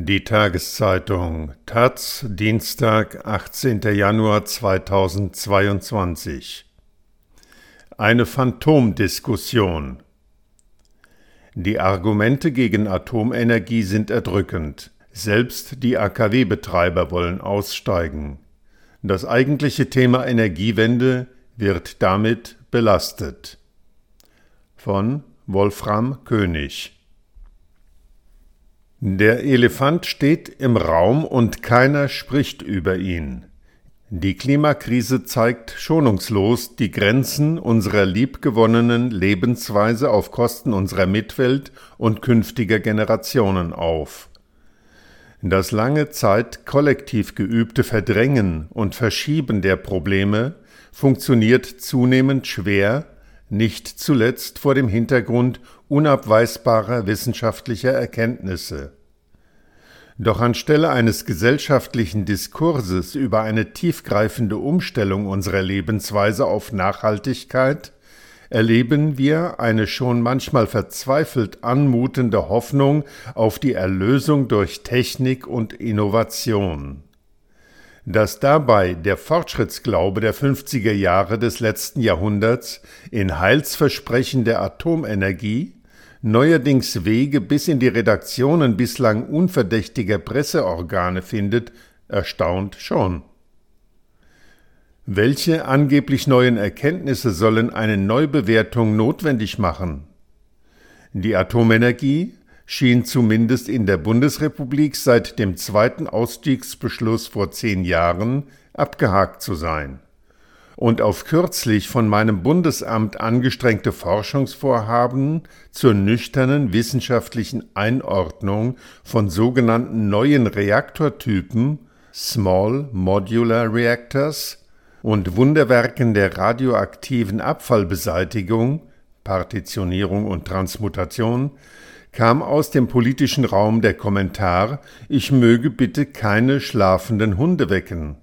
Die Tageszeitung Taz, Dienstag, 18. Januar 2022. Eine Phantomdiskussion. Die Argumente gegen Atomenergie sind erdrückend. Selbst die AKW-Betreiber wollen aussteigen. Das eigentliche Thema Energiewende wird damit belastet. Von Wolfram König der Elefant steht im Raum und keiner spricht über ihn. Die Klimakrise zeigt schonungslos die Grenzen unserer liebgewonnenen Lebensweise auf Kosten unserer Mitwelt und künftiger Generationen auf. Das lange Zeit kollektiv geübte Verdrängen und Verschieben der Probleme funktioniert zunehmend schwer, nicht zuletzt vor dem Hintergrund unabweisbarer wissenschaftlicher Erkenntnisse. Doch anstelle eines gesellschaftlichen Diskurses über eine tiefgreifende Umstellung unserer Lebensweise auf Nachhaltigkeit erleben wir eine schon manchmal verzweifelt anmutende Hoffnung auf die Erlösung durch Technik und Innovation. Dass dabei der Fortschrittsglaube der 50er Jahre des letzten Jahrhunderts in Heilsversprechen der Atomenergie neuerdings Wege bis in die Redaktionen bislang unverdächtiger Presseorgane findet, erstaunt schon. Welche angeblich neuen Erkenntnisse sollen eine Neubewertung notwendig machen? Die Atomenergie schien zumindest in der Bundesrepublik seit dem zweiten Ausstiegsbeschluss vor zehn Jahren abgehakt zu sein. Und auf kürzlich von meinem Bundesamt angestrengte Forschungsvorhaben zur nüchternen wissenschaftlichen Einordnung von sogenannten neuen Reaktortypen Small Modular Reactors und Wunderwerken der radioaktiven Abfallbeseitigung Partitionierung und Transmutation kam aus dem politischen Raum der Kommentar, ich möge bitte keine schlafenden Hunde wecken.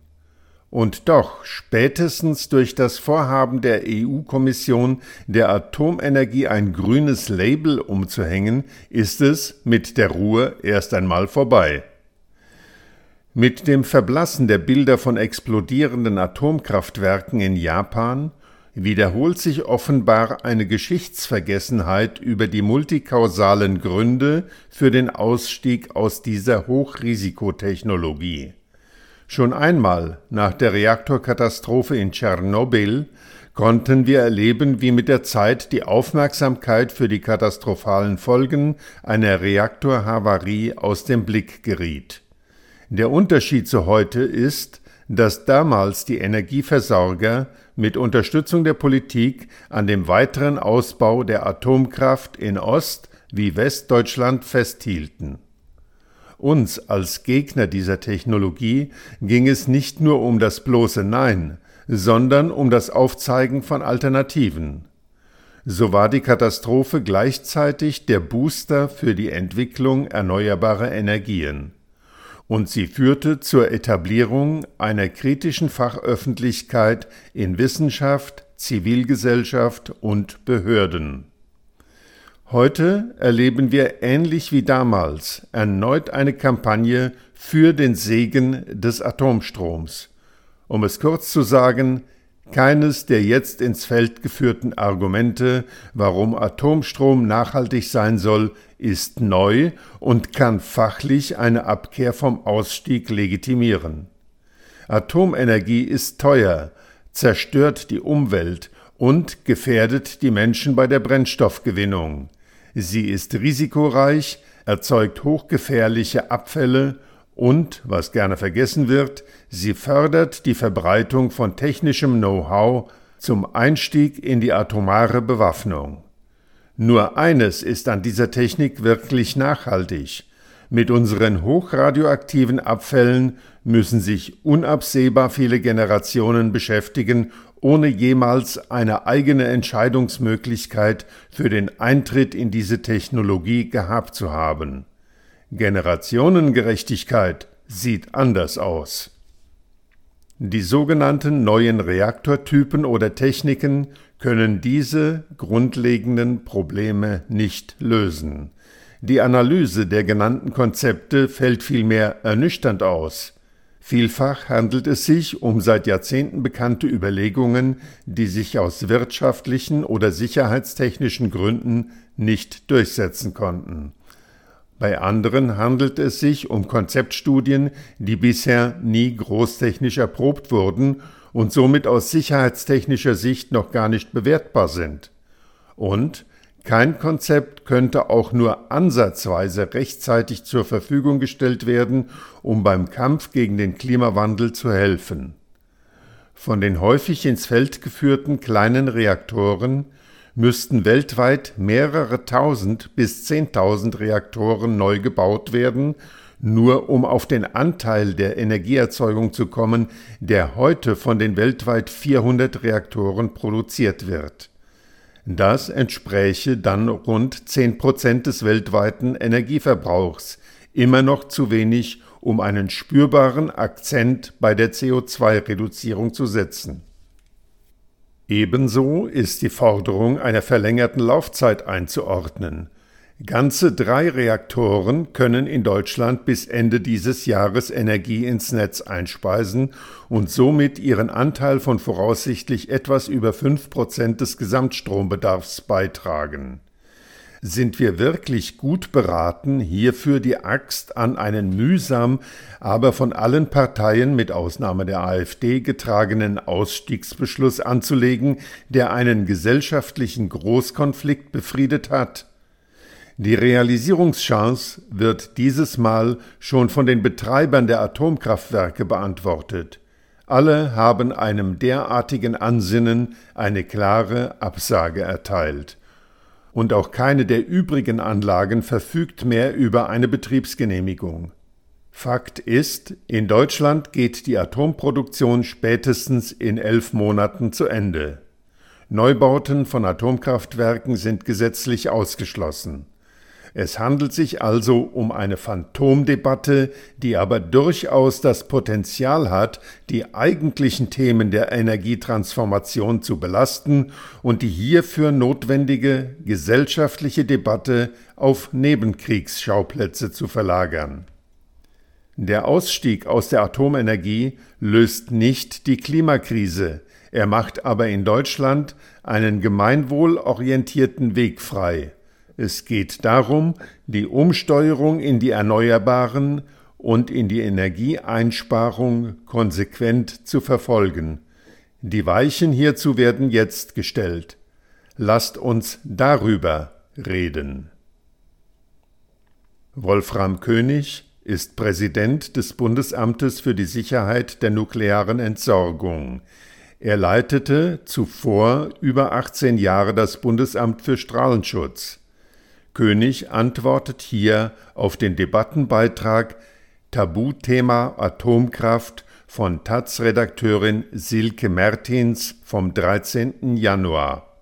Und doch, spätestens durch das Vorhaben der EU-Kommission, der Atomenergie ein grünes Label umzuhängen, ist es mit der Ruhe erst einmal vorbei. Mit dem Verblassen der Bilder von explodierenden Atomkraftwerken in Japan wiederholt sich offenbar eine Geschichtsvergessenheit über die multikausalen Gründe für den Ausstieg aus dieser Hochrisikotechnologie. Schon einmal nach der Reaktorkatastrophe in Tschernobyl konnten wir erleben, wie mit der Zeit die Aufmerksamkeit für die katastrophalen Folgen einer Reaktorhavarie aus dem Blick geriet. Der Unterschied zu heute ist, dass damals die Energieversorger mit Unterstützung der Politik an dem weiteren Ausbau der Atomkraft in Ost- wie Westdeutschland festhielten. Uns als Gegner dieser Technologie ging es nicht nur um das bloße Nein, sondern um das Aufzeigen von Alternativen. So war die Katastrophe gleichzeitig der Booster für die Entwicklung erneuerbarer Energien. Und sie führte zur Etablierung einer kritischen Fachöffentlichkeit in Wissenschaft, Zivilgesellschaft und Behörden. Heute erleben wir ähnlich wie damals erneut eine Kampagne für den Segen des Atomstroms. Um es kurz zu sagen, keines der jetzt ins Feld geführten Argumente, warum Atomstrom nachhaltig sein soll, ist neu und kann fachlich eine Abkehr vom Ausstieg legitimieren. Atomenergie ist teuer, zerstört die Umwelt und gefährdet die Menschen bei der Brennstoffgewinnung. Sie ist risikoreich, erzeugt hochgefährliche Abfälle und, was gerne vergessen wird, sie fördert die Verbreitung von technischem Know-how zum Einstieg in die atomare Bewaffnung. Nur eines ist an dieser Technik wirklich nachhaltig. Mit unseren hochradioaktiven Abfällen müssen sich unabsehbar viele Generationen beschäftigen, ohne jemals eine eigene Entscheidungsmöglichkeit für den Eintritt in diese Technologie gehabt zu haben. Generationengerechtigkeit sieht anders aus. Die sogenannten neuen Reaktortypen oder Techniken können diese grundlegenden Probleme nicht lösen. Die Analyse der genannten Konzepte fällt vielmehr ernüchternd aus. Vielfach handelt es sich um seit Jahrzehnten bekannte Überlegungen, die sich aus wirtschaftlichen oder sicherheitstechnischen Gründen nicht durchsetzen konnten. Bei anderen handelt es sich um Konzeptstudien, die bisher nie großtechnisch erprobt wurden und somit aus sicherheitstechnischer Sicht noch gar nicht bewertbar sind. Und kein Konzept könnte auch nur ansatzweise rechtzeitig zur Verfügung gestellt werden, um beim Kampf gegen den Klimawandel zu helfen. Von den häufig ins Feld geführten kleinen Reaktoren müssten weltweit mehrere tausend bis zehntausend Reaktoren neu gebaut werden, nur um auf den Anteil der Energieerzeugung zu kommen, der heute von den weltweit 400 Reaktoren produziert wird. Das entspräche dann rund 10 Prozent des weltweiten Energieverbrauchs, immer noch zu wenig, um einen spürbaren Akzent bei der CO2-Reduzierung zu setzen. Ebenso ist die Forderung einer verlängerten Laufzeit einzuordnen. Ganze drei Reaktoren können in Deutschland bis Ende dieses Jahres Energie ins Netz einspeisen und somit ihren Anteil von voraussichtlich etwas über fünf Prozent des Gesamtstrombedarfs beitragen. Sind wir wirklich gut beraten, hierfür die Axt an einen mühsam, aber von allen Parteien mit Ausnahme der AfD getragenen Ausstiegsbeschluss anzulegen, der einen gesellschaftlichen Großkonflikt befriedet hat? Die Realisierungschance wird dieses Mal schon von den Betreibern der Atomkraftwerke beantwortet. Alle haben einem derartigen Ansinnen eine klare Absage erteilt. Und auch keine der übrigen Anlagen verfügt mehr über eine Betriebsgenehmigung. Fakt ist, in Deutschland geht die Atomproduktion spätestens in elf Monaten zu Ende. Neubauten von Atomkraftwerken sind gesetzlich ausgeschlossen. Es handelt sich also um eine Phantomdebatte, die aber durchaus das Potenzial hat, die eigentlichen Themen der Energietransformation zu belasten und die hierfür notwendige gesellschaftliche Debatte auf Nebenkriegsschauplätze zu verlagern. Der Ausstieg aus der Atomenergie löst nicht die Klimakrise, er macht aber in Deutschland einen gemeinwohlorientierten Weg frei. Es geht darum, die Umsteuerung in die Erneuerbaren und in die Energieeinsparung konsequent zu verfolgen. Die Weichen hierzu werden jetzt gestellt. Lasst uns darüber reden. Wolfram König ist Präsident des Bundesamtes für die Sicherheit der nuklearen Entsorgung. Er leitete zuvor über 18 Jahre das Bundesamt für Strahlenschutz. König antwortet hier auf den Debattenbeitrag Tabuthema Atomkraft von taz-Redakteurin Silke Mertins vom 13. Januar.